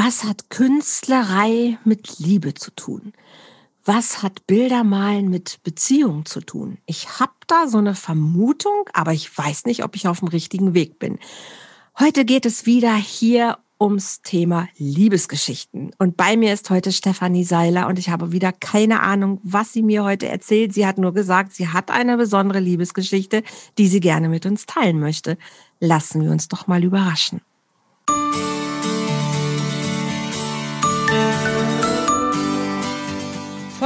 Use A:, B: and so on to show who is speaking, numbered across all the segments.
A: Was hat Künstlerei mit Liebe zu tun? Was hat Bildermalen mit Beziehung zu tun? Ich habe da so eine Vermutung, aber ich weiß nicht, ob ich auf dem richtigen Weg bin. Heute geht es wieder hier ums Thema Liebesgeschichten. Und bei mir ist heute Stefanie Seiler und ich habe wieder keine Ahnung, was sie mir heute erzählt. Sie hat nur gesagt, sie hat eine besondere Liebesgeschichte, die sie gerne mit uns teilen möchte. Lassen wir uns doch mal überraschen.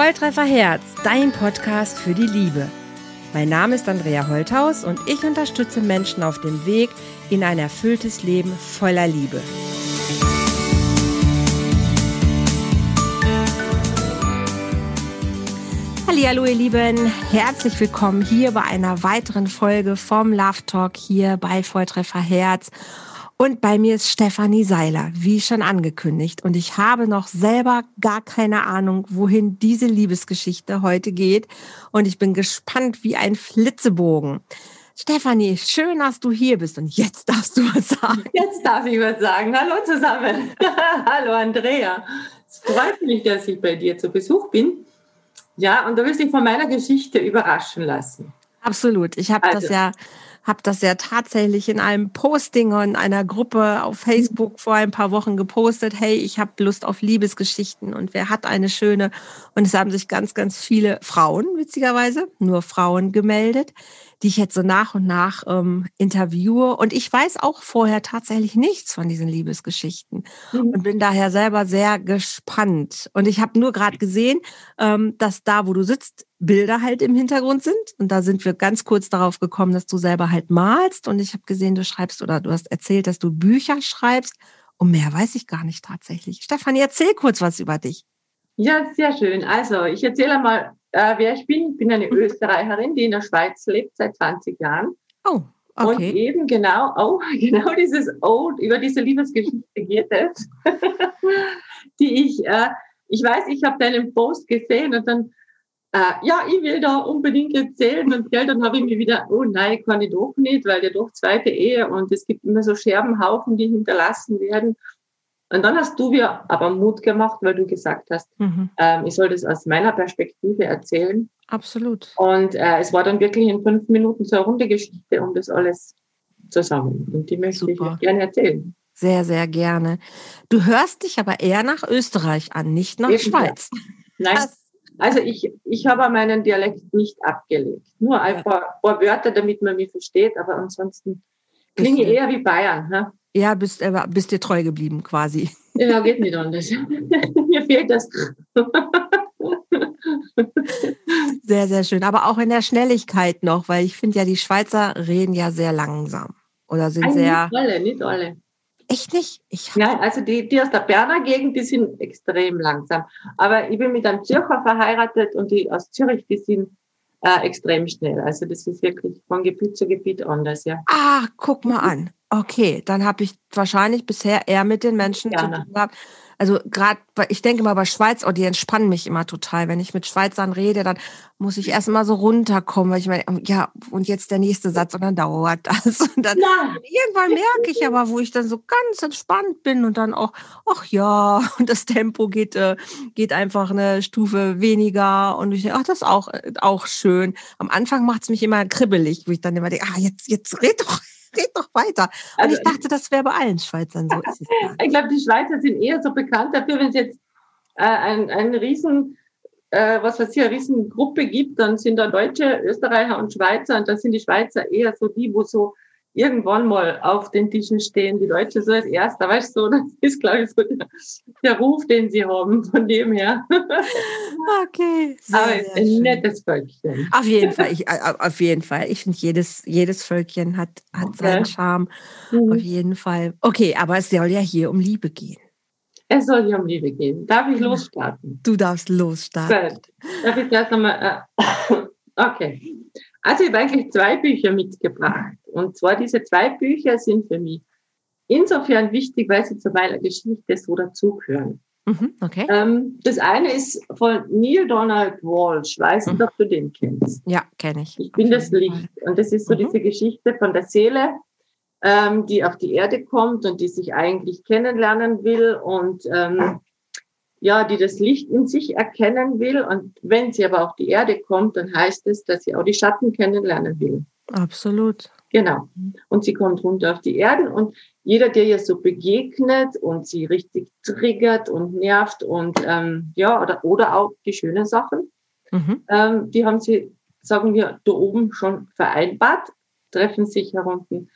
A: Volltreffer Herz, dein Podcast für die Liebe. Mein Name ist Andrea Holthaus und ich unterstütze Menschen auf dem Weg in ein erfülltes Leben voller Liebe. Hallo ihr Lieben, herzlich willkommen hier bei einer weiteren Folge vom Love Talk hier bei Volltreffer Herz. Und bei mir ist Stefanie Seiler, wie schon angekündigt. Und ich habe noch selber gar keine Ahnung, wohin diese Liebesgeschichte heute geht. Und ich bin gespannt wie ein Flitzebogen. Stefanie, schön, dass du hier bist. Und jetzt darfst du was sagen.
B: Jetzt darf ich was sagen. Hallo zusammen. Hallo Andrea. Es freut mich, dass ich bei dir zu Besuch bin. Ja, und du wirst dich von meiner Geschichte überraschen lassen.
A: Absolut. Ich habe also. das ja habe das ja tatsächlich in einem Posting in einer Gruppe auf Facebook vor ein paar Wochen gepostet, hey, ich habe Lust auf Liebesgeschichten und wer hat eine schöne? Und es haben sich ganz, ganz viele Frauen, witzigerweise, nur Frauen gemeldet, die ich jetzt so nach und nach ähm, interviewe. Und ich weiß auch vorher tatsächlich nichts von diesen Liebesgeschichten mhm. und bin daher selber sehr gespannt. Und ich habe nur gerade gesehen, ähm, dass da, wo du sitzt, Bilder halt im Hintergrund sind. Und da sind wir ganz kurz darauf gekommen, dass du selber halt malst. Und ich habe gesehen, du schreibst oder du hast erzählt, dass du Bücher schreibst. Und mehr weiß ich gar nicht tatsächlich. Stefanie, erzähl kurz was über dich.
B: Ja, sehr schön. Also, ich erzähle mal, äh, wer ich bin. Ich bin eine Österreicherin, die in der Schweiz lebt seit 20 Jahren.
A: Oh, okay.
B: Und eben genau, oh, genau dieses Oh, über diese Liebesgeschichte geht es, die ich, äh, ich weiß, ich habe deinen Post gesehen und dann äh, ja, ich will da unbedingt erzählen und gell, dann habe ich mir wieder, oh nein, kann ich doch nicht, weil ja doch zweite Ehe und es gibt immer so Scherbenhaufen, die hinterlassen werden. Und dann hast du mir aber Mut gemacht, weil du gesagt hast, mhm. ähm, ich soll das aus meiner Perspektive erzählen.
A: Absolut.
B: Und äh, es war dann wirklich in fünf Minuten so eine runde Geschichte um das alles zusammen. Und die möchte Super. ich gerne erzählen.
A: Sehr, sehr gerne. Du hörst dich aber eher nach Österreich an, nicht nach Eben, Schweiz.
B: Nein. Das also ich, ich habe meinen Dialekt nicht abgelegt. Nur ein paar, paar Wörter, damit man mich versteht, aber ansonsten klinge ich eher wie Bayern. Ha?
A: Ja, bist, aber bist dir treu geblieben quasi.
B: Ja, geht nicht anders. Mir fehlt das.
A: sehr, sehr schön. Aber auch in der Schnelligkeit noch, weil ich finde ja, die Schweizer reden ja sehr langsam. Oder sind also sehr.
B: Nicht alle, nicht alle.
A: Echt nicht?
B: Ich Nein, also die, die aus der Berner Gegend, die sind extrem langsam. Aber ich bin mit einem Zürcher verheiratet und die aus Zürich, die sind äh, extrem schnell. Also das ist wirklich von Gebiet zu Gebiet anders, ja.
A: Ah, guck mal an. Okay, dann habe ich wahrscheinlich bisher eher mit den Menschen Gerne. zu tun gehabt, also gerade, ich denke mal bei Schweiz, oh, die entspannen mich immer total. Wenn ich mit Schweizern rede, dann muss ich erst mal so runterkommen, weil ich meine, ja, und jetzt der nächste Satz und dann dauert das. Und dann ja. irgendwann merke ich aber, wo ich dann so ganz entspannt bin und dann auch, ach ja, und das Tempo geht, äh, geht einfach eine Stufe weniger und ich denke, ach, das ist auch, äh, auch schön. Am Anfang macht es mich immer kribbelig, wo ich dann immer denke, ah, jetzt, jetzt red doch red doch weiter. Und also, ich dachte, das wäre bei allen Schweizern so.
B: ich glaube, die Schweizer sind eher so bekannt dafür, wenn es jetzt äh, ein, ein riesen, äh, was weiß ich, eine Riesengruppe gibt, dann sind da Deutsche, Österreicher und Schweizer und dann sind die Schweizer eher so die, wo so irgendwann mal auf den Tischen stehen, die Deutsche so als Erster, weißt du, das ist, glaube ich, so der, der, Ruf, den sie haben, von dem her.
A: Okay.
B: Sehr, Aber sehr ein schön. nettes Völkchen.
A: Auf jeden Fall, ich, auf jeden Fall. Ich finde, jedes, jedes Völkchen hat, hat okay. seinen Charme. Mhm. Auf jeden Fall. Okay, aber es soll ja hier um Liebe gehen.
B: Es soll hier um Liebe gehen. Darf ich losstarten?
A: Du darfst losstarten.
B: Gut. Darf ich das nochmal? Äh, okay. Also ich habe eigentlich zwei Bücher mitgebracht. Und zwar diese zwei Bücher sind für mich insofern wichtig, weil sie zu meiner Geschichte so dazugehören.
A: Mhm, okay.
B: Ähm, das eine ist von Neil Donald Walsh. Weiß nicht, mhm. ob du den kennst.
A: Ja, kenne ich.
B: Ich bin das Licht. Und das ist so mhm. diese Geschichte von der Seele, ähm, die auf die Erde kommt und die sich eigentlich kennenlernen will und ähm, ja, die das Licht in sich erkennen will. Und wenn sie aber auf die Erde kommt, dann heißt es, dass sie auch die Schatten kennenlernen will.
A: Absolut.
B: Genau. Und sie kommt runter auf die Erden und jeder, der ihr so begegnet und sie richtig triggert und nervt und ähm, ja, oder, oder auch die schönen Sachen, mhm. ähm, die haben sie, sagen wir, da oben schon vereinbart, treffen sich herunten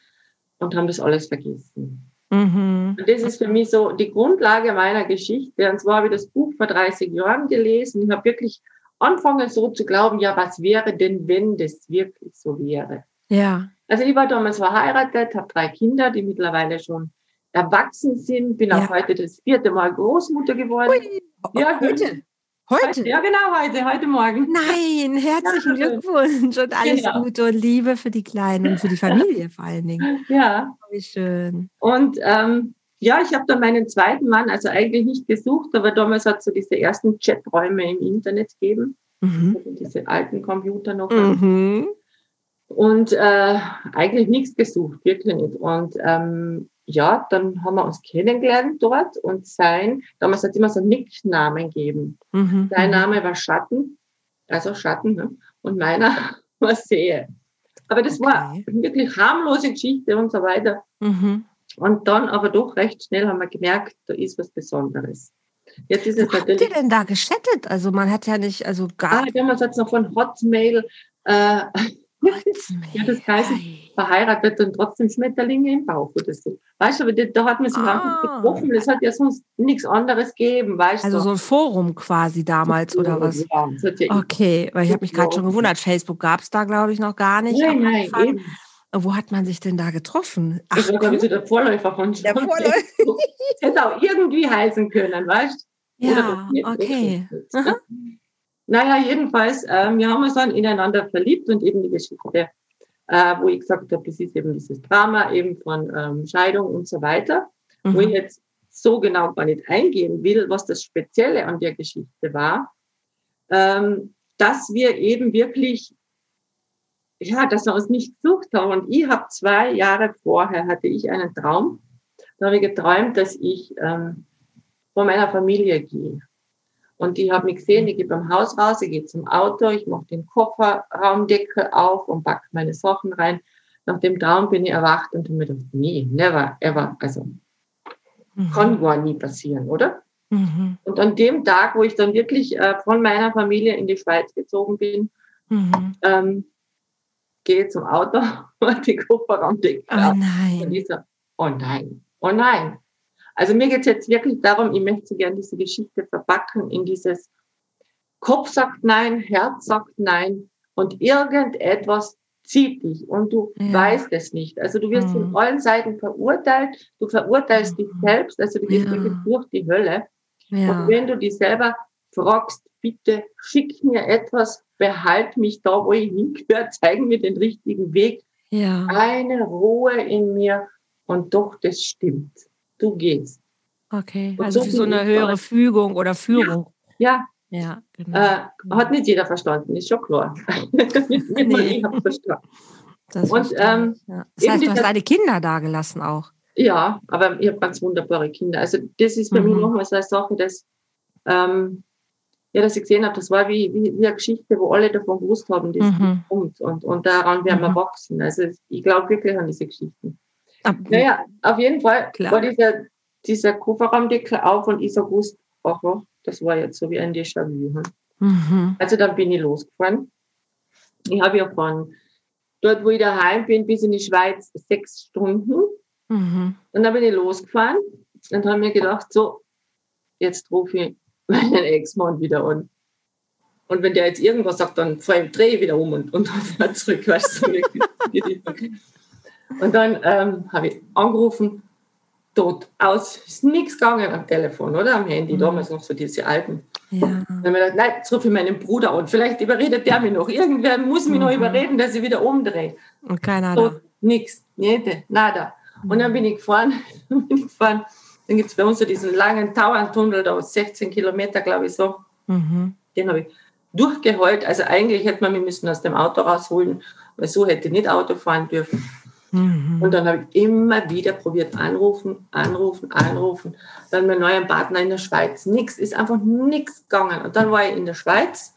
B: und haben das alles vergessen. Mhm. Und das ist für mich so die Grundlage meiner Geschichte. Und zwar habe ich das Buch vor 30 Jahren gelesen. Ich habe wirklich angefangen so zu glauben, ja, was wäre denn, wenn das wirklich so wäre?
A: Ja.
B: Also ich war damals verheiratet, habe drei Kinder, die mittlerweile schon erwachsen sind, bin ja. auch heute das vierte Mal Großmutter geworden. Ui,
A: ja, heute.
B: Heute? Ja, genau, heute, heute Morgen.
A: Nein, herzlichen ja, Glückwunsch und alles genau. Gute und Liebe für die Kleinen und für die Familie vor allen Dingen.
B: Ja.
A: Oh, wie schön.
B: Und ähm, ja, ich habe dann meinen zweiten Mann, also eigentlich nicht gesucht, aber damals hat es so diese ersten Chaträume im Internet gegeben. Mhm. Also diese alten Computer noch. Mhm. Und äh, eigentlich nichts gesucht, wirklich nicht. Und ähm, ja, dann haben wir uns kennengelernt dort und sein, damals hat es immer so Nicknamen gegeben. Mhm. Sein mhm. Name war Schatten, also Schatten, ne? und meiner war Sehe. Aber das okay. war wirklich harmlose Geschichte und so weiter. Mhm. Und dann aber doch recht schnell haben wir gemerkt, da ist was Besonderes.
A: Jetzt ist es Wo natürlich. Habt ihr denn da geschattet? Also man hat ja nicht, also gar.
B: Ah, damals hat es noch von Hotmail äh, ja, das heißt, verheiratet und trotzdem Schmetterlinge im Bauch oder so. Weißt du, aber da hat man sich ah. einfach getroffen. Es hat ja sonst nichts anderes gegeben, weißt
A: also du. Also so ein Forum quasi damals oder was? Ja, ja okay, weil ich habe mich gerade schon gewundert, Facebook gab es da, glaube ich, noch gar nicht.
B: Nein, nein, eben.
A: Wo hat man sich denn da getroffen?
B: Ach, war, glaube ich, so der Vorläufer von Der Vorläufer. hätte auch irgendwie heißen können, weißt
A: du? Ja, okay.
B: Naja, jedenfalls, ähm, wir haben uns dann ineinander verliebt und eben die Geschichte, äh, wo ich gesagt habe, das ist eben dieses Drama eben von ähm, Scheidung und so weiter, mhm. wo ich jetzt so genau gar nicht eingehen will, was das Spezielle an der Geschichte war, ähm, dass wir eben wirklich, ja, dass wir uns nicht gesucht haben. Und ich habe zwei Jahre vorher, hatte ich einen Traum, da habe ich geträumt, dass ich ähm, von meiner Familie gehe. Und ich habe mich gesehen, ich gehe beim Haus raus, ich gehe zum Auto, ich mache den Kofferraumdeckel auf und packe meine Sachen rein. Nach dem Traum bin ich erwacht und habe mir gedacht, nee, never, ever. Also mhm. kann gar nie passieren, oder? Mhm. Und an dem Tag, wo ich dann wirklich äh, von meiner Familie in die Schweiz gezogen bin, mhm. ähm, gehe zum Auto und die Kofferraumdeckel
A: oh, auf. Nein.
B: Und ich so, oh nein, oh nein. Also mir geht es jetzt wirklich darum, ich möchte so gerne diese Geschichte verpacken in dieses Kopf sagt nein, Herz sagt nein und irgendetwas zieht dich und du ja. weißt es nicht. Also du wirst mhm. von allen Seiten verurteilt, du verurteilst mhm. dich selbst, also du gehst ja. wirklich durch die Hölle. Ja. Und wenn du dich selber fragst, bitte schick mir etwas, behalt mich da, wo ich hingehöre, zeig mir den richtigen Weg.
A: Ja.
B: Eine Ruhe in mir und doch, das stimmt du gehst.
A: Okay, und also so, so eine höhere Fügung oder Führung.
B: Ja.
A: Ja,
B: ja genau. Äh, hat nicht jeder verstanden, ist schon klar. nee. Ich habe verstanden.
A: Das und, ähm, ja. Das heißt, du hast deine Kinder da gelassen auch.
B: Ja, aber ich habe ganz wunderbare Kinder. Also das ist für mhm. mich nochmal so eine Sache, dass, ähm, ja, dass ich gesehen habe, das war wie, wie, wie eine Geschichte, wo alle davon gewusst haben, das mhm. kommt. Und, und daran werden wir mhm. wachsen. Also ich glaube wirklich an diese Geschichten. Naja, auf jeden Fall Klar. war dieser, dieser Kofferraumdeckel auf und ich gewusst, ach, das war jetzt so wie ein Déjà-vu. Hm? Mhm. Also dann bin ich losgefahren. Ich habe ja von dort, wo ich daheim bin, bis in die Schweiz sechs Stunden. Mhm. Und dann bin ich losgefahren und habe mir gedacht, so, jetzt rufe ich meinen Ex-Mann wieder an. Und wenn der jetzt irgendwas sagt, dann drehe ich wieder um und, und fahre zurück. Weißt du, Und dann ähm, habe ich angerufen, tot aus, ist nichts gegangen am Telefon oder am Handy, mhm. damals noch so diese alten. Ja. Dann habe ich gedacht, nein, jetzt rufe ich meinen Bruder an, vielleicht überredet der mich noch. Irgendwer muss mich mhm. noch überreden, dass ich wieder umdrehe.
A: Und keiner tot,
B: Nichts, niente, nada. Mhm. Und dann bin ich gefahren, bin ich gefahren. Dann gibt es bei uns so diesen langen Tauerntunnel, da 16 Kilometer, glaube ich so. Mhm. Den habe ich durchgeheult. Also eigentlich hätte man mich müssen aus dem Auto rausholen, weil so hätte ich nicht Auto fahren dürfen. Mhm. Und dann habe ich immer wieder probiert, anrufen, anrufen, anrufen. Dann mein neuer Partner in der Schweiz. Nichts, ist einfach nichts gegangen. Und dann war ich in der Schweiz.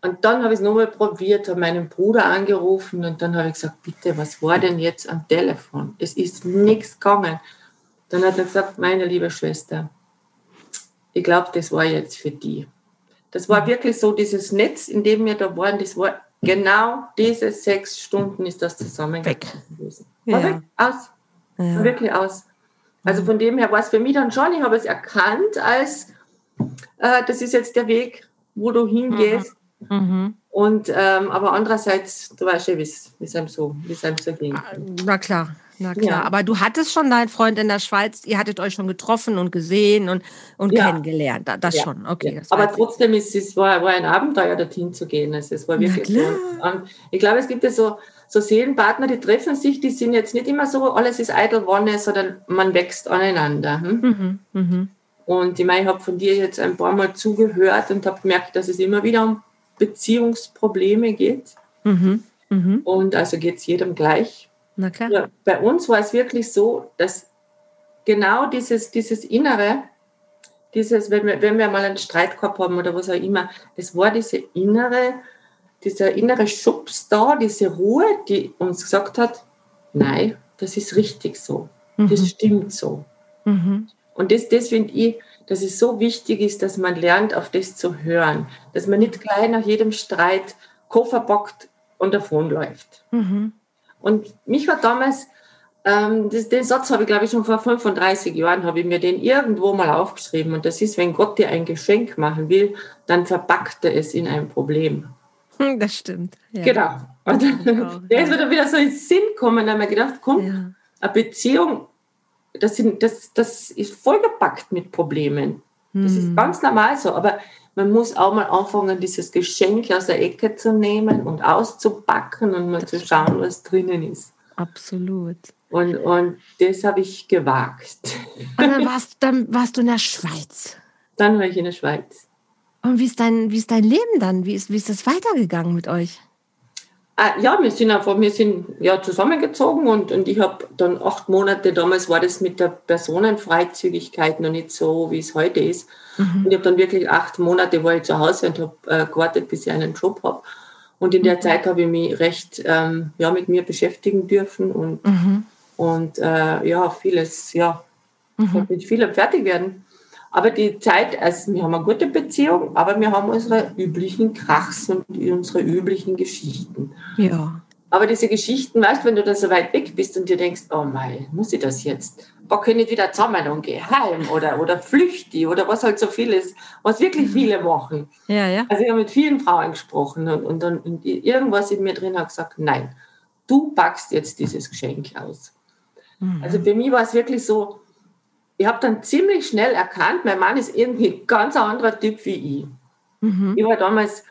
B: Und dann habe ich es nochmal probiert, habe meinen Bruder angerufen und dann habe ich gesagt, bitte, was war denn jetzt am Telefon? Es ist nichts gegangen. Dann hat er gesagt, meine liebe Schwester, ich glaube, das war jetzt für die. Das war wirklich so dieses Netz, in dem wir da waren, das war Genau diese sechs Stunden ist das zusammengekommen gewesen. War ja. weg, aus. Ja. wirklich aus. Also von dem her war es für mich dann schon, ich habe es erkannt als, äh, das ist jetzt der Weg, wo du hingehst. Mhm. Mhm. Und ähm, aber andererseits, du weißt ja, wie es einem so, wie es einem so ging.
A: Na klar. Na klar, ja. aber du hattest schon deinen Freund in der Schweiz, ihr hattet euch schon getroffen und gesehen und, und ja. kennengelernt. Das ja. schon, okay.
B: aber trotzdem ist es war, war ein Abenteuer, dorthin zu gehen. Also es war wirklich. Und ich glaube, es gibt ja so, so Seelenpartner, die treffen sich, die sind jetzt nicht immer so, alles ist eitel Wonne, sondern man wächst aneinander. Hm? Mhm, mhm. Und ich meine, ich habe von dir jetzt ein paar Mal zugehört und habe gemerkt, dass es immer wieder um Beziehungsprobleme geht. Mhm, mhm. und also geht es jedem gleich.
A: Na klar.
B: Ja, bei uns war es wirklich so, dass genau dieses, dieses Innere, dieses, wenn wir, wenn wir mal einen Streit gehabt haben oder was auch immer, es war diese innere, dieser innere Schubs da, diese Ruhe, die uns gesagt hat, nein, das ist richtig so, mhm. das stimmt so. Mhm. Und das, das finde ich, dass es so wichtig ist, dass man lernt, auf das zu hören, dass man nicht gleich nach jedem Streit Koffer bockt und davonläuft. Mhm. Und mich hat damals, ähm, das, den Satz habe ich glaube ich schon vor 35 Jahren, habe ich mir den irgendwo mal aufgeschrieben. Und das ist, wenn Gott dir ein Geschenk machen will, dann verpackt er es in ein Problem.
A: Hm, das stimmt.
B: Ja. Genau. Und der ist mir wieder so ins Sinn gekommen, da habe ich gedacht, komm, ja. eine Beziehung, das, sind, das, das ist vollgepackt mit Problemen. Das hm. ist ganz normal so. Aber man muss auch mal anfangen, dieses Geschenk aus der Ecke zu nehmen und auszupacken und mal das zu schauen, was drinnen ist.
A: Absolut.
B: Und, und das habe ich gewagt.
A: Und dann warst, dann warst du in der Schweiz.
B: Dann war ich in der Schweiz.
A: Und wie ist dein, wie ist dein Leben dann? Wie ist, wie ist das weitergegangen mit euch?
B: Ah, ja, wir sind einfach, wir sind ja zusammengezogen und, und ich habe dann acht Monate, damals war das mit der Personenfreizügigkeit noch nicht so, wie es heute ist. Mhm. Und ich habe dann wirklich acht Monate war ich zu Hause und habe äh, gewartet, bis ich einen Job habe. Und in der mhm. Zeit habe ich mich recht ähm, ja, mit mir beschäftigen dürfen und, mhm. und äh, ja, vieles, ja, mhm. mit vielem fertig werden. Aber die Zeit, also wir haben eine gute Beziehung, aber wir haben unsere üblichen Krachs und unsere üblichen Geschichten.
A: Ja.
B: Aber diese Geschichten, weißt du, wenn du da so weit weg bist und dir denkst, oh mein, muss ich das jetzt? Bock ich nicht wieder zusammen und gehe heim oder, oder flüchte oder was halt so viel ist, was wirklich mhm. viele machen.
A: Ja, ja.
B: Also ich habe mit vielen Frauen gesprochen und, und dann und irgendwas in mir drin hat gesagt, nein, du packst jetzt dieses Geschenk aus. Mhm. Also für mich war es wirklich so, ich habe dann ziemlich schnell erkannt, mein Mann ist irgendwie ein ganz anderer Typ wie ich. Mhm. Ich war damals,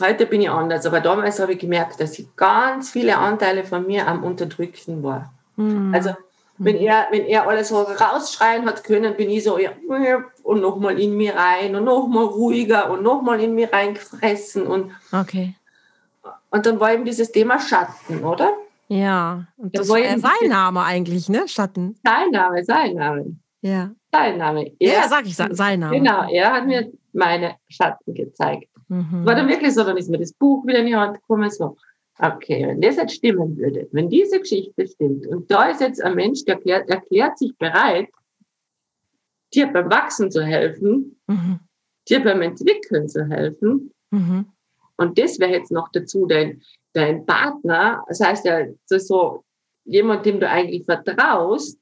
B: heute bin ich anders, aber damals habe ich gemerkt, dass ich ganz viele Anteile von mir am Unterdrücken war. Mhm. Also wenn er, wenn er alles so rausschreien hat können, bin ich so ja, und nochmal in mir rein und nochmal ruhiger und nochmal in mir reingefressen. Und,
A: okay.
B: und dann war eben dieses Thema Schatten, oder?
A: Ja, und das war ja sein Name eigentlich, ne? Schatten.
B: Sein Name, sein Name.
A: Ja.
B: Sein Name.
A: Er, ja, sag ich, sein Name.
B: Genau, er hat mir meine Schatten gezeigt. Mhm. War dann wirklich so, dann ist mir das Buch wieder in die Hand gekommen, so, okay, wenn das jetzt stimmen würde, wenn diese Geschichte stimmt und da ist jetzt ein Mensch, der erklärt, erklärt sich bereit, dir beim Wachsen zu helfen, mhm. dir beim Entwickeln zu helfen, mhm. und das wäre jetzt noch dazu dein, dein Partner, das heißt ja, das so jemand, dem du eigentlich vertraust.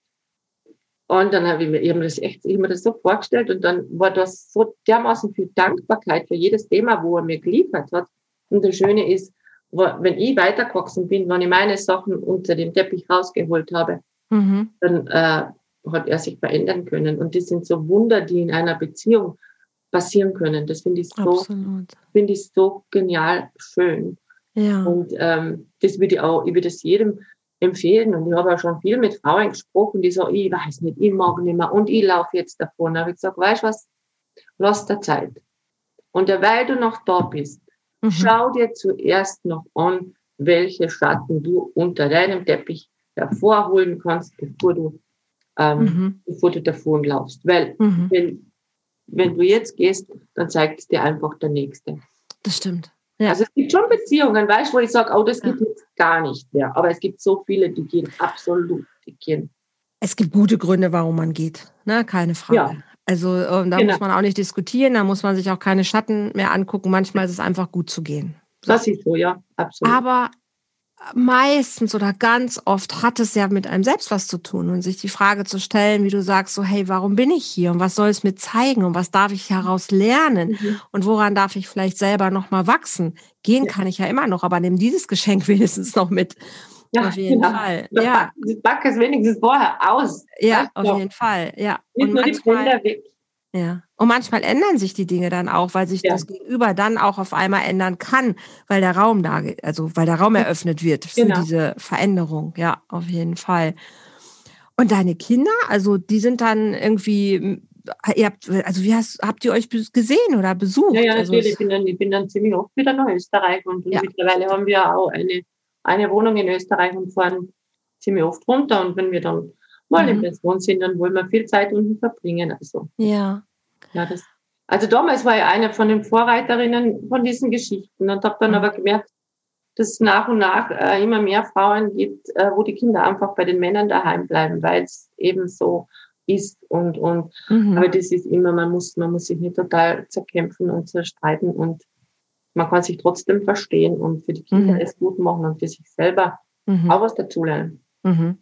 B: Und dann habe ich mir, ich habe mir das echt, ich habe mir das so vorgestellt und dann war das so dermaßen viel Dankbarkeit für jedes Thema, wo er mir geliefert hat. Und das Schöne ist, wenn ich weitergewachsen bin, wenn ich meine Sachen unter dem Teppich rausgeholt habe, mhm. dann äh, hat er sich verändern können. Und das sind so Wunder, die in einer Beziehung passieren können. Das finde ich so, finde ich so genial schön.
A: Ja.
B: Und ähm, das würde ich auch, ich würde es jedem empfehlen. Und ich habe auch schon viel mit Frauen gesprochen, die sagen, ich weiß nicht, ich mag nicht mehr und ich laufe jetzt davon. Da habe ich gesagt, weißt du was, lass der Zeit. Und weil du noch da bist, mhm. schau dir zuerst noch an, welche Schatten du unter deinem Teppich hervorholen kannst, bevor du, ähm, mhm. bevor du davon laufst. Weil, mhm. wenn, wenn du jetzt gehst, dann zeigt es dir einfach der Nächste.
A: Das stimmt.
B: Ja. Also es gibt schon Beziehungen, weißt du, wo ich sage, oh, das geht ja. jetzt gar nicht mehr. Aber es gibt so viele, die gehen absolut, die gehen.
A: Es gibt gute Gründe, warum man geht, ne? keine Frage. Ja. Also ähm, da genau. muss man auch nicht diskutieren, da muss man sich auch keine Schatten mehr angucken. Manchmal ist es einfach gut zu gehen.
B: So. Das ist so, ja, absolut.
A: Aber meistens oder ganz oft hat es ja mit einem selbst was zu tun und sich die Frage zu stellen, wie du sagst, so hey, warum bin ich hier und was soll es mir zeigen und was darf ich heraus lernen mhm. und woran darf ich vielleicht selber noch mal wachsen? Gehen ja. kann ich ja immer noch, aber nimm dieses Geschenk wenigstens noch mit. Ja, auf jeden genau. Fall.
B: Ja. Back es wenigstens vorher aus.
A: Ja, auf jeden Fall. Ja. Nicht und nur manchmal, die weg. Ja. Und manchmal ändern sich die Dinge dann auch, weil sich ja. das Gegenüber dann auch auf einmal ändern kann, weil der Raum da, also weil der Raum eröffnet wird für genau. diese Veränderung. Ja, auf jeden Fall. Und deine Kinder, also die sind dann irgendwie, ihr habt, also wie hast, habt ihr euch gesehen oder besucht?
B: Ja, ja,
A: also
B: natürlich. ich, bin dann, ich bin dann ziemlich oft wieder nach Österreich und ja. mittlerweile haben wir auch eine, eine Wohnung in Österreich und fahren ziemlich oft runter. Und wenn wir dann mal mhm. in Person sind, dann wollen wir viel Zeit unten verbringen. Also.
A: Ja.
B: Ja, das, also damals war ich eine von den Vorreiterinnen von diesen Geschichten und habe dann mhm. aber gemerkt, dass es nach und nach äh, immer mehr Frauen gibt, äh, wo die Kinder einfach bei den Männern daheim bleiben, weil es eben so ist und und mhm. aber das ist immer man muss man muss sich nicht total zerkämpfen und zerstreiten und man kann sich trotzdem verstehen und für die Kinder mhm. es gut machen und für sich selber mhm. auch was dazulernen.
A: Mhm.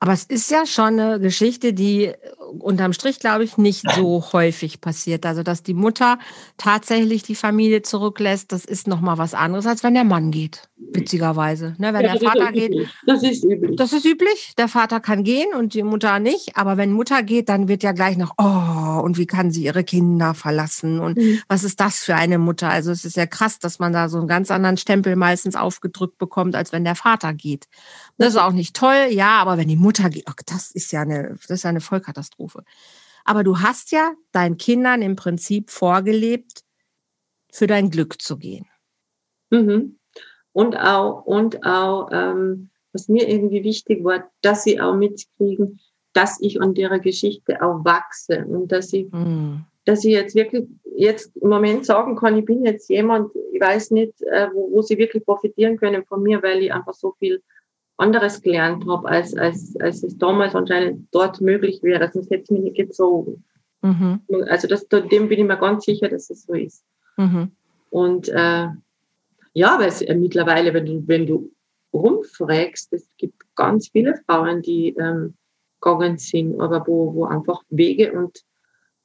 A: Aber es ist ja schon eine Geschichte, die äh, unterm Strich, glaube ich, nicht so häufig passiert. Also, dass die Mutter tatsächlich die Familie zurücklässt, das ist nochmal was anderes, als wenn der Mann geht, witzigerweise. Ne, wenn ja, der Vater geht.
B: Das ist üblich.
A: Das ist üblich. Der Vater kann gehen und die Mutter nicht. Aber wenn Mutter geht, dann wird ja gleich noch, oh, und wie kann sie ihre Kinder verlassen? Und mhm. was ist das für eine Mutter? Also, es ist ja krass, dass man da so einen ganz anderen Stempel meistens aufgedrückt bekommt, als wenn der Vater geht. Das ist auch nicht toll, ja, aber wenn die Mutter geht, oh, das ist ja eine, das ist ja eine Vollkatastrophe. Aber du hast ja deinen Kindern im Prinzip vorgelebt, für dein Glück zu gehen.
B: Mhm. Und auch, und auch, ähm, was mir irgendwie wichtig war, dass sie auch mitkriegen, dass ich an ihrer Geschichte auch wachse und dass ich, mhm. dass ich jetzt wirklich jetzt im Moment sagen kann, ich bin jetzt jemand, ich weiß nicht, äh, wo, wo sie wirklich profitieren können von mir, weil ich einfach so viel anderes gelernt habe, als, als, als es damals anscheinend dort möglich wäre. Sonst hätte es mich nicht gezogen. Mhm. Also das, dem bin ich mir ganz sicher, dass es so ist. Mhm. Und äh, ja, weil es, äh, mittlerweile, wenn du, wenn du rumfragst, es gibt ganz viele Frauen, die ähm, gegangen sind, aber wo, wo einfach Wege und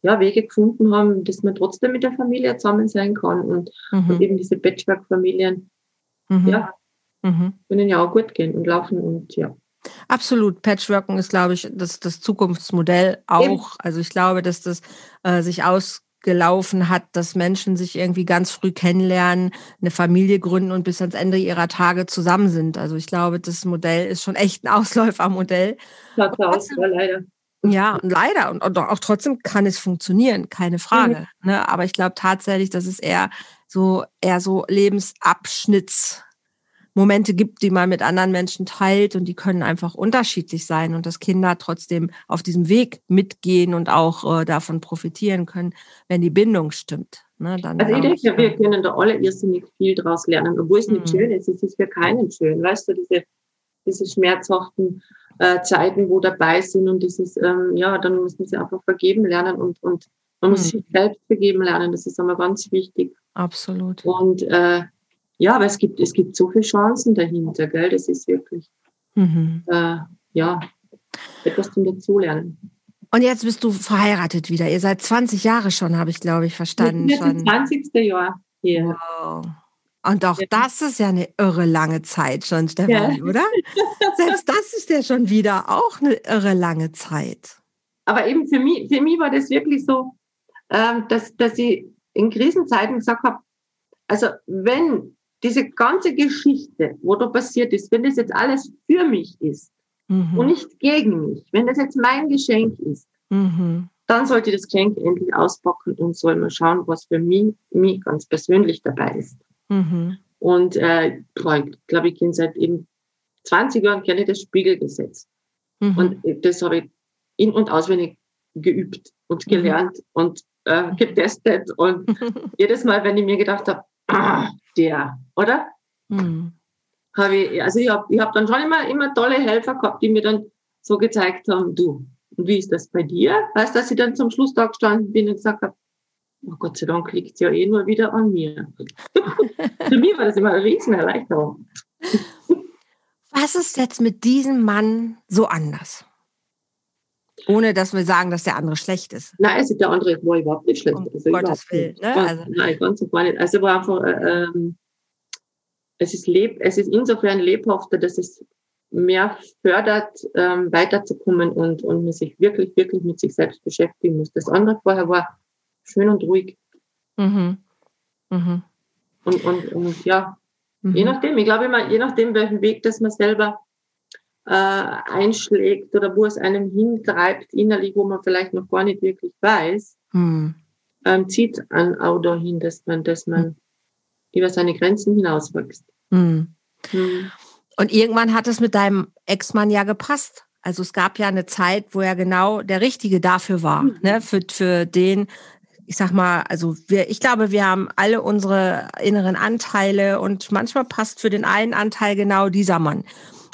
B: ja, Wege gefunden haben, dass man trotzdem mit der Familie zusammen sein kann und, mhm. und eben diese Patchwork-Familien, mhm. ja, Mhm. Können ja auch gut gehen und laufen und ja.
A: Absolut. Patchworken ist, glaube ich, das, das Zukunftsmodell auch. Eben. Also ich glaube, dass das äh, sich ausgelaufen hat, dass Menschen sich irgendwie ganz früh kennenlernen, eine Familie gründen und bis ans Ende ihrer Tage zusammen sind. Also ich glaube, das Modell ist schon echt ein Ausläufermodell.
B: Ja, leider.
A: Ja, leider. Und, und, auch trotzdem kann es funktionieren, keine Frage. Mhm. Ne? Aber ich glaube tatsächlich, dass es eher so, eher so Lebensabschnitts Momente gibt, die man mit anderen Menschen teilt und die können einfach unterschiedlich sein und dass Kinder trotzdem auf diesem Weg mitgehen und auch äh, davon profitieren können, wenn die Bindung stimmt.
B: Ne, dann also ich denke, wir können da alle irrsinnig viel daraus lernen, obwohl es nicht mhm. schön ist. Es ist für keinen schön, weißt du, diese, diese schmerzhaften äh, Zeiten, wo dabei sind und dieses, ähm, ja, dann müssen sie einfach vergeben lernen und, und man muss mhm. sich selbst vergeben lernen. Das ist einmal ganz wichtig.
A: Absolut.
B: Und äh, ja, aber es gibt, es gibt so viele Chancen dahinter, gell? Das ist wirklich, mhm. äh, ja, etwas zum Dazulernen.
A: Und jetzt bist du verheiratet wieder. Ihr seid 20 Jahre schon, habe ich, glaube ich, verstanden.
B: Das ist das 20. Jahr hier.
A: Wow. Und auch ja. das ist ja eine irre lange Zeit schon, Stefanie, ja. oder? Selbst das ist ja schon wieder auch eine irre lange Zeit.
B: Aber eben für mich, für mich war das wirklich so, ähm, dass, dass ich in Krisenzeiten gesagt habe, also wenn diese ganze Geschichte, wo da passiert ist, wenn das jetzt alles für mich ist mhm. und nicht gegen mich, wenn das jetzt mein Geschenk ist, mhm. dann sollte das Geschenk endlich auspacken und soll mal schauen, was für mich, mich ganz persönlich dabei ist. Mhm. Und äh, ich glaube, ich kenne seit eben 20 Jahren kenne ich das Spiegelgesetz. Mhm. Und das habe ich in- und auswendig geübt und mhm. gelernt und äh, getestet. Und jedes Mal, wenn ich mir gedacht habe, ah, der, oder? Mhm. Habe ich, also ich habe ich hab dann schon immer, immer tolle Helfer gehabt, die mir dann so gezeigt haben, du, und wie ist das bei dir? Weißt du, dass ich dann zum Schluss da gestanden bin und gesagt habe, oh Gott sei Dank liegt es ja eh nur wieder an mir. Für mich war das immer eine riesen Erleichterung.
A: Was ist jetzt mit diesem Mann so anders? Ohne dass wir sagen, dass der andere schlecht ist.
B: Nein, also der andere war überhaupt nicht schlecht.
A: Um also Gottes Willen. Ne?
B: Also. Nein, ganz und gar nicht. Also war einfach, äh, ähm, es, ist leb, es ist insofern lebhafter, dass es mehr fördert, ähm, weiterzukommen und, und man sich wirklich, wirklich mit sich selbst beschäftigen muss. Das andere vorher war schön und ruhig. Mhm. Mhm. Und, und, und ja, mhm. je nachdem, ich glaube immer, je nachdem, welchen Weg das man selber äh, einschlägt oder wo es einem hintreibt, innerlich, wo man vielleicht noch gar nicht wirklich weiß, mhm. ähm, zieht einen auch dahin, dass man, dass man mhm. über seine Grenzen hinauswächst. Mhm.
A: Und irgendwann hat es mit deinem Ex-Mann ja gepasst. Also es gab ja eine Zeit, wo er genau der Richtige dafür war, mhm. ne? für, für den, ich sag mal, also wir, ich glaube, wir haben alle unsere inneren Anteile und manchmal passt für den einen Anteil genau dieser Mann.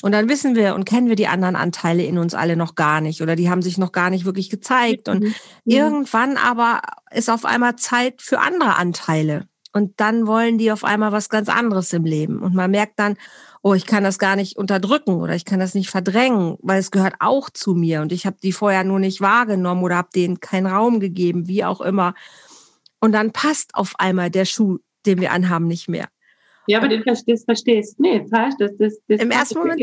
A: Und dann wissen wir und kennen wir die anderen Anteile in uns alle noch gar nicht oder die haben sich noch gar nicht wirklich gezeigt. Und mhm. irgendwann aber ist auf einmal Zeit für andere Anteile. Und dann wollen die auf einmal was ganz anderes im Leben. Und man merkt dann, oh, ich kann das gar nicht unterdrücken oder ich kann das nicht verdrängen, weil es gehört auch zu mir. Und ich habe die vorher nur nicht wahrgenommen oder habe denen keinen Raum gegeben, wie auch immer. Und dann passt auf einmal der Schuh, den wir anhaben, nicht mehr.
B: Ja, aber den das verstehst du nicht. Das, das, das
A: Im ersten Moment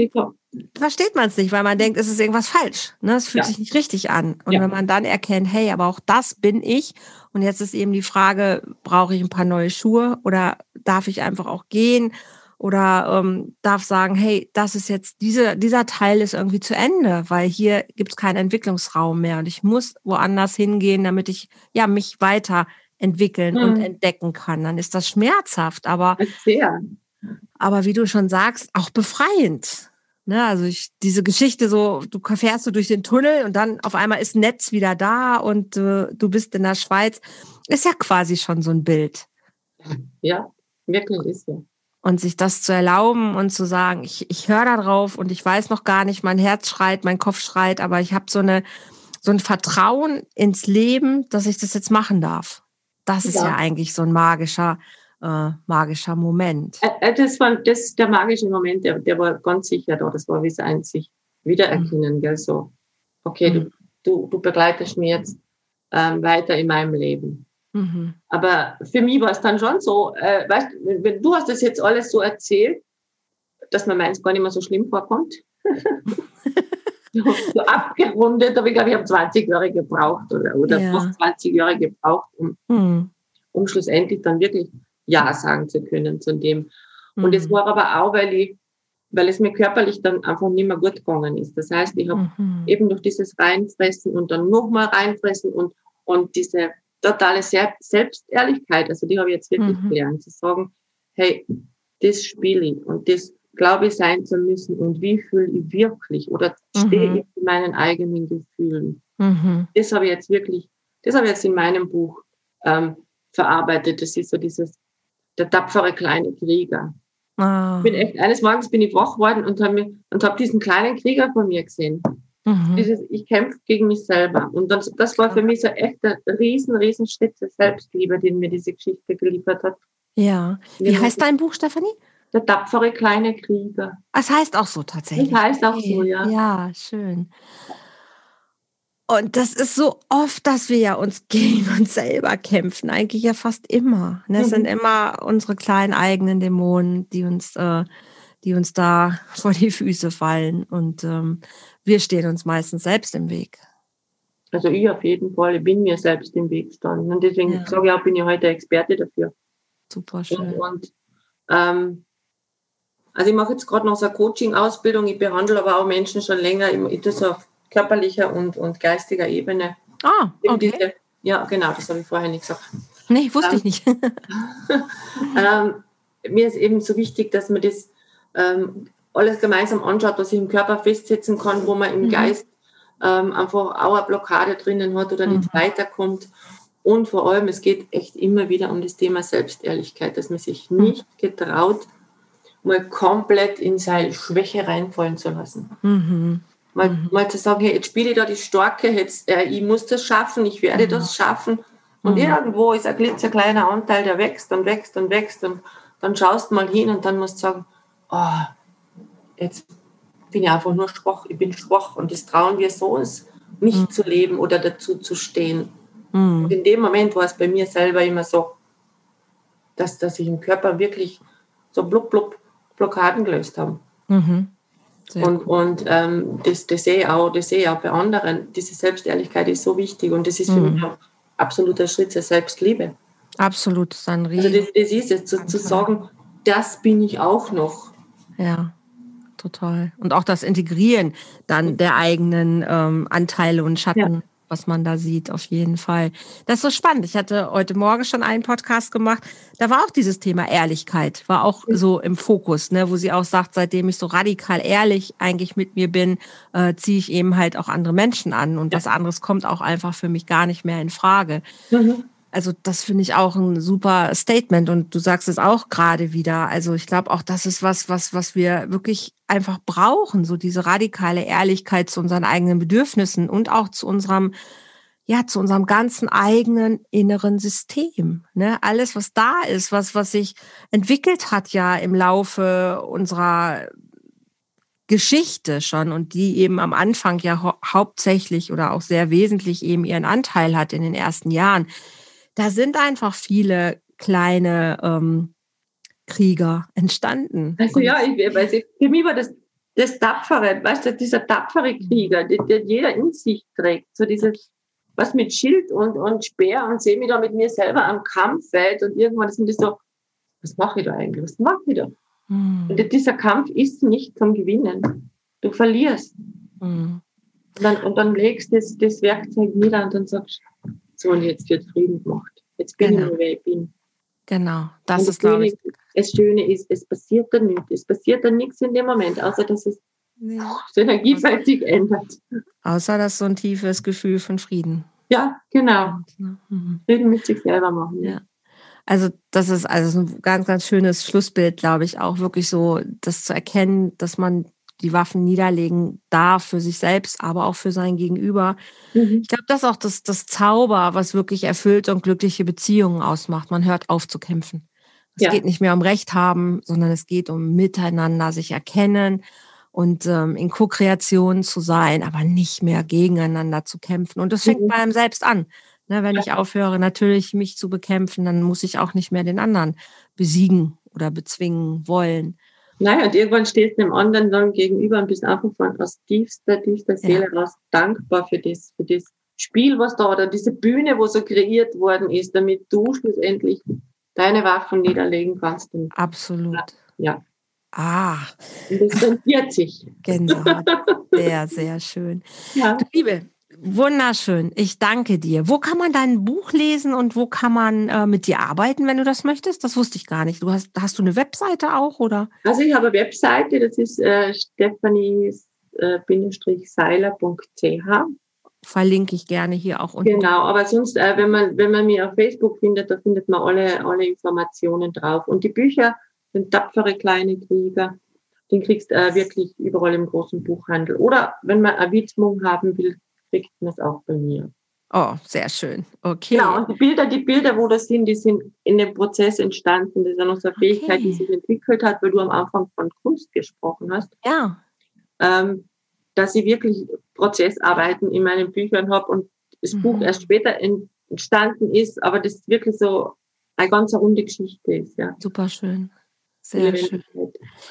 A: versteht man es nicht, weil man denkt, es ist irgendwas falsch. Ne? Es fühlt ja. sich nicht richtig an. Und ja. wenn man dann erkennt, hey, aber auch das bin ich. Und jetzt ist eben die Frage, brauche ich ein paar neue Schuhe oder darf ich einfach auch gehen? Oder ähm, darf sagen, hey, das ist jetzt, diese, dieser Teil ist irgendwie zu Ende, weil hier gibt es keinen Entwicklungsraum mehr und ich muss woanders hingehen, damit ich ja mich weiter entwickeln hm. und entdecken kann, dann ist das schmerzhaft, aber,
B: Sehr.
A: aber wie du schon sagst, auch befreiend. Ne, also ich, diese Geschichte so, du fährst so durch den Tunnel und dann auf einmal ist Netz wieder da und äh, du bist in der Schweiz, ist ja quasi schon so ein Bild.
B: Ja, wirklich ist ja.
A: Und sich das zu erlauben und zu sagen, ich, ich höre da drauf und ich weiß noch gar nicht, mein Herz schreit, mein Kopf schreit, aber ich habe so eine so ein Vertrauen ins Leben, dass ich das jetzt machen darf. Das ist ja, ja eigentlich so ein magischer, äh, magischer Moment.
B: Äh, das war das der magische Moment, der, der war ganz sicher da. Das war wie sein sich wiedererkennen, mhm. gell? So, okay, mhm. du, du, du begleitest mich jetzt ähm, weiter in meinem Leben. Mhm. Aber für mich war es dann schon so, äh, weißt wenn du hast das jetzt alles so erzählt, dass man meins gar nicht mehr so schlimm vorkommt. so abgerundet, aber ich glaube, ich habe 20 Jahre gebraucht oder, oder ja. fast 20 Jahre gebraucht, um, mhm. um schlussendlich dann wirklich Ja sagen zu können zu dem. Und es mhm. war aber auch, weil ich, weil es mir körperlich dann einfach nicht mehr gut gegangen ist. Das heißt, ich habe mhm. eben durch dieses Reinfressen und dann nochmal reinfressen und, und diese totale Selbstehrlichkeit, also die habe ich jetzt wirklich mhm. gelernt, zu sagen, hey, das spiele ich und das glaube ich sein zu müssen und wie fühle ich wirklich oder stehe mhm. ich in meinen eigenen Gefühlen. Mhm. Das habe ich jetzt wirklich, das habe ich jetzt in meinem Buch ähm, verarbeitet. Das ist so dieses, der tapfere kleine Krieger. Ich bin echt, eines Morgens bin ich wach worden und habe habe diesen kleinen Krieger von mir gesehen. Mhm. Dieses, ich kämpfe gegen mich selber. Und das, das war für mich so echt ein riesen, riesen Schritt zur Selbstliebe, den mir diese Geschichte geliefert hat.
A: Ja. Wie heißt dein Buch, Stefanie?
B: Der tapfere kleine Krieger.
A: Es heißt auch so tatsächlich.
B: Es heißt auch so, ja.
A: Ja, schön. Und das ist so oft, dass wir ja uns gegen uns selber kämpfen, eigentlich ja fast immer. Ne? Es mhm. sind immer unsere kleinen eigenen Dämonen, die uns, äh, die uns da vor die Füße fallen. Und ähm, wir stehen uns meistens selbst im Weg.
B: Also ich auf jeden Fall, ich bin mir selbst im Weg gestanden. Und deswegen ja. sage ich auch, bin ich heute Experte dafür.
A: Super schön.
B: Und, und ähm, also ich mache jetzt gerade noch so eine Coaching-Ausbildung. Ich behandle aber auch Menschen schon länger. Ich tue so auf körperlicher und, und geistiger Ebene.
A: Ah, okay. Diese,
B: ja, genau, das habe ich vorher nicht gesagt.
A: Nee, wusste ähm, ich nicht.
B: ähm, mir ist eben so wichtig, dass man das ähm, alles gemeinsam anschaut, was sich im Körper festsetzen kann, wo man im mhm. Geist ähm, einfach auch eine Blockade drinnen hat oder mhm. nicht weiterkommt. Und vor allem, es geht echt immer wieder um das Thema Selbstehrlichkeit, dass man sich mhm. nicht getraut, mal komplett in seine Schwäche reinfallen zu lassen. Mhm. Mal, mhm. mal zu sagen, hey, jetzt spiele ich da die Starke, jetzt, äh, ich muss das schaffen, ich werde mhm. das schaffen. Und mhm. irgendwo ist ein klitzekleiner Anteil, der wächst und wächst und wächst. Und dann schaust du mal hin und dann musst du sagen, oh, jetzt bin ich einfach nur schwach, ich bin schwach. Und das trauen wir so, es nicht mhm. zu leben oder dazu zu stehen. Mhm. Und in dem Moment war es bei mir selber immer so, dass, dass ich im Körper wirklich so blub, blub Blockaden gelöst haben. Mhm. Und, und ähm, das, das, sehe ich auch, das sehe ich auch bei anderen. Diese Selbstehrlichkeit ist so wichtig und das ist für mhm. mich auch absoluter Schritt zur Selbstliebe.
A: Absolut, das ist ein
B: Riesen. Also das, das ist es, zu, zu sagen, das bin ich auch noch.
A: Ja, total. Und auch das Integrieren dann der eigenen ähm, Anteile und Schatten. Ja was man da sieht, auf jeden Fall. Das ist so spannend. Ich hatte heute Morgen schon einen Podcast gemacht. Da war auch dieses Thema Ehrlichkeit, war auch so im Fokus, ne, wo sie auch sagt, seitdem ich so radikal ehrlich eigentlich mit mir bin, äh, ziehe ich eben halt auch andere Menschen an und ja. was anderes kommt auch einfach für mich gar nicht mehr in Frage. Mhm. Also das finde ich auch ein super Statement und du sagst es auch gerade wieder. Also ich glaube auch, das ist was, was, was wir wirklich einfach brauchen, so diese radikale Ehrlichkeit zu unseren eigenen Bedürfnissen und auch zu unserem ja, zu unserem ganzen eigenen inneren System. Ne? Alles, was da ist, was, was sich entwickelt hat ja im Laufe unserer Geschichte schon und die eben am Anfang ja hau hauptsächlich oder auch sehr wesentlich eben ihren Anteil hat in den ersten Jahren da sind einfach viele kleine ähm, Krieger entstanden.
B: Also ja, ich weiß, ich, für mich war das das Tapfere, weißt du, dieser tapfere Krieger, den, den jeder in sich trägt, so dieses, was mit Schild und, und Speer und sehe mich da mit mir selber am Kampffeld und irgendwann sind das so, was mache ich da eigentlich, was mache ich da? Hm. Und dieser Kampf ist nicht zum Gewinnen. Du verlierst. Hm. Und, dann, und dann legst du das, das Werkzeug nieder und dann sagst so und jetzt wird Frieden gemacht. Jetzt bin genau. ich, wer ich bin.
A: Genau, das und ist, glaube ich.
B: Das Schöne ist, es passiert dann nichts. Es passiert dann nichts in dem Moment, außer dass es nee. das Energiefeld sich ändert.
A: Außer dass so ein tiefes Gefühl von Frieden.
B: Ja, genau. Mhm. Frieden mit sich selber machen. Ja.
A: Also das ist also ein ganz, ganz schönes Schlussbild, glaube ich, auch wirklich so, das zu erkennen, dass man die Waffen niederlegen darf für sich selbst, aber auch für sein Gegenüber. Mhm. Ich glaube, das ist auch das, das Zauber, was wirklich erfüllte und glückliche Beziehungen ausmacht. Man hört auf zu kämpfen. Es ja. geht nicht mehr um Recht haben, sondern es geht um Miteinander sich erkennen und ähm, in Co-Kreation zu sein, aber nicht mehr gegeneinander zu kämpfen. Und das fängt mhm. bei einem selbst an. Ne, wenn ja. ich aufhöre, natürlich mich zu bekämpfen, dann muss ich auch nicht mehr den anderen besiegen oder bezwingen wollen.
B: Naja, und irgendwann stehst du dem anderen dann gegenüber und bist einfach von aus tiefster, tiefster Seele ja. raus dankbar für das, für das Spiel, was da oder diese Bühne, wo so kreiert worden ist, damit du schlussendlich deine Waffen niederlegen kannst.
A: Absolut.
B: Ja.
A: Ah.
B: Und das rentiert sich.
A: Genau. Sehr, sehr schön. Ja. Du Liebe, Wunderschön. Ich danke dir. Wo kann man dein Buch lesen und wo kann man äh, mit dir arbeiten, wenn du das möchtest? Das wusste ich gar nicht. Du hast, hast du eine Webseite auch oder?
B: Also ich habe eine Webseite, das ist äh, stephanie-seiler.ch. Äh,
A: Verlinke ich gerne hier auch unten.
B: Genau, aber sonst, äh, wenn man, wenn man mir auf Facebook findet, da findet man alle, alle Informationen drauf. Und die Bücher sind tapfere kleine Krieger. Den kriegst du äh, wirklich überall im großen Buchhandel. Oder wenn man eine Widmung haben will, man es auch bei mir.
A: Oh, sehr schön. Okay.
B: Genau, und die Bilder, die Bilder, wo das sind, die sind in dem Prozess entstanden. Das ist so eine okay. Fähigkeit, die sich entwickelt hat, weil du am Anfang von Kunst gesprochen hast.
A: Ja.
B: Ähm, dass ich wirklich Prozessarbeiten in meinen Büchern habe und das mhm. Buch erst später entstanden ist, aber das wirklich so eine ganz runde Geschichte ist. Ja.
A: Super schön. Sehr schön.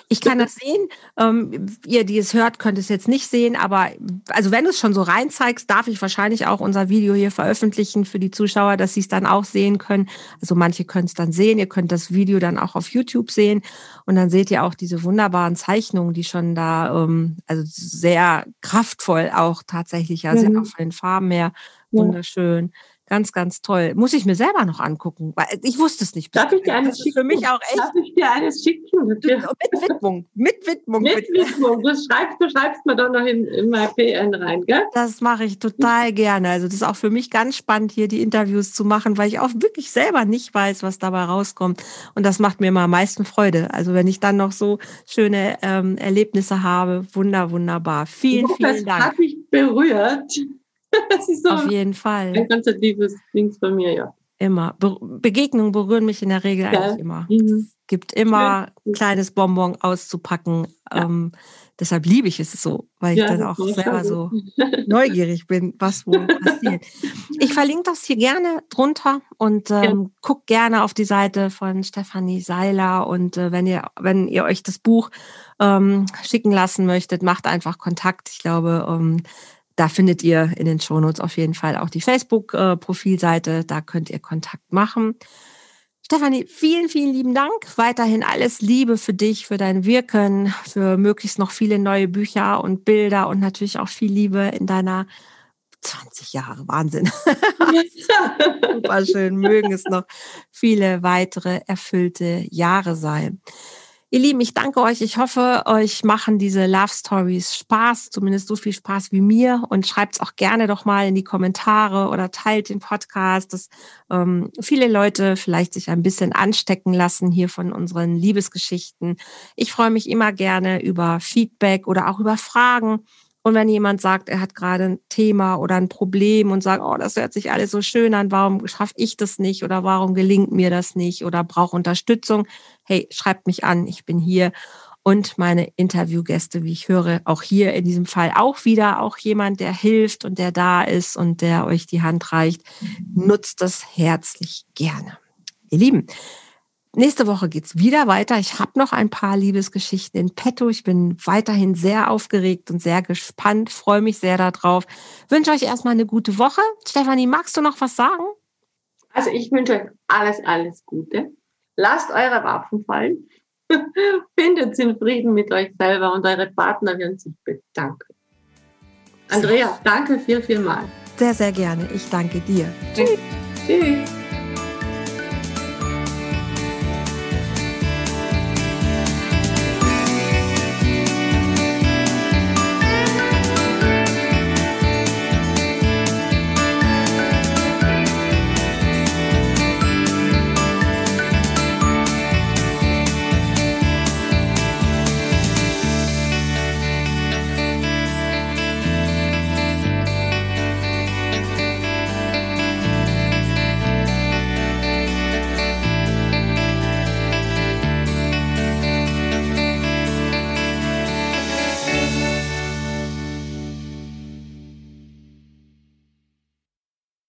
A: Ich kann das sehen. Ähm, ihr, die es hört, könnt es jetzt nicht sehen, aber also wenn du es schon so reinzeigst, darf ich wahrscheinlich auch unser Video hier veröffentlichen für die Zuschauer, dass sie es dann auch sehen können. Also manche können es dann sehen. Ihr könnt das Video dann auch auf YouTube sehen und dann seht ihr auch diese wunderbaren Zeichnungen, die schon da ähm, also sehr kraftvoll auch tatsächlich ja, mhm. sind, auch von den Farben her wunderschön. Ganz, ganz toll. Muss ich mir selber noch angucken, weil ich wusste es nicht.
B: Darf ich dir eines
A: schicken? Für mich auch echt.
B: Darf ich dir eines schicken?
A: Mit Widmung. Mit Widmung.
B: Mit Widmung. Du schreibst, du schreibst mir doch noch in, in mein PN rein, gell?
A: Das mache ich total gerne. Also das ist auch für mich ganz spannend, hier die Interviews zu machen, weil ich auch wirklich selber nicht weiß, was dabei rauskommt. Und das macht mir immer am meisten Freude. Also wenn ich dann noch so schöne ähm, Erlebnisse habe, wunder, wunderbar. Vielen, hoffe, vielen Dank.
B: Das hat mich berührt.
A: Das ist so Auf jeden Fall.
B: Ein ganz liebes Ding von mir, ja.
A: Immer. Be Begegnungen berühren mich in der Regel ja. eigentlich immer. Mhm. Es gibt immer ein kleines Bonbon auszupacken. Ja. Ähm, deshalb liebe ich es so, weil ja, ich dann auch selber so neugierig bin, was wohl passiert. Ich verlinke das hier gerne drunter und ähm, guckt gerne auf die Seite von Stefanie Seiler. Und äh, wenn ihr, wenn ihr euch das Buch ähm, schicken lassen möchtet, macht einfach Kontakt. Ich glaube, ähm, da findet ihr in den Shownotes auf jeden Fall auch die Facebook-Profilseite. Da könnt ihr Kontakt machen. Stefanie, vielen, vielen lieben Dank. Weiterhin alles Liebe für dich, für dein Wirken, für möglichst noch viele neue Bücher und Bilder und natürlich auch viel Liebe in deiner 20 Jahre. Wahnsinn. Super schön. Mögen es noch viele weitere erfüllte Jahre sein. Ihr Lieben, ich danke euch. Ich hoffe, euch machen diese Love Stories Spaß, zumindest so viel Spaß wie mir. Und schreibt es auch gerne doch mal in die Kommentare oder teilt den Podcast, dass ähm, viele Leute vielleicht sich ein bisschen anstecken lassen hier von unseren Liebesgeschichten. Ich freue mich immer gerne über Feedback oder auch über Fragen. Und wenn jemand sagt, er hat gerade ein Thema oder ein Problem und sagt, oh, das hört sich alles so schön an, warum schaffe ich das nicht oder warum gelingt mir das nicht oder brauche Unterstützung, hey, schreibt mich an, ich bin hier. Und meine Interviewgäste, wie ich höre, auch hier in diesem Fall auch wieder auch jemand, der hilft und der da ist und der euch die Hand reicht. Nutzt das herzlich gerne. Ihr Lieben, Nächste Woche geht's wieder weiter. Ich habe noch ein paar Liebesgeschichten in petto. Ich bin weiterhin sehr aufgeregt und sehr gespannt, freue mich sehr darauf. Wünsche euch erstmal eine gute Woche. Stefanie, magst du noch was sagen?
B: Also ich wünsche euch alles, alles Gute. Lasst eure Waffen fallen. Findet in Frieden mit euch selber und eure Partner werden sich bedanken. Andrea, danke viel, viel mal.
A: Sehr, sehr gerne. Ich danke dir. Tschüss. Tschüss.